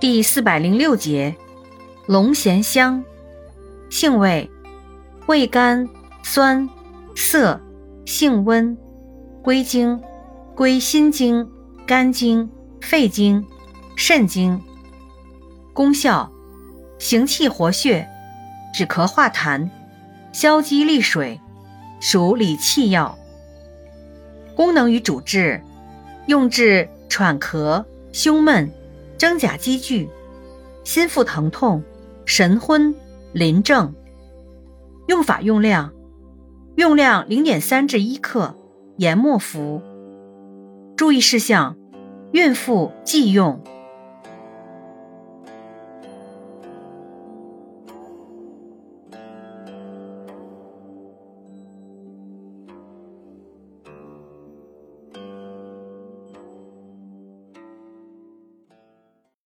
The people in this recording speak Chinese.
第四百零六节，龙涎香，性味，味甘酸涩，性温，归经，归心经、肝经、肺经、肾经。功效，行气活血，止咳化痰，消积利水，属理气药。功能与主治，用治喘咳、胸闷。真假积聚，心腹疼痛，神昏，临症。用法用量：用量零点三至一克，研末服。注意事项：孕妇忌用。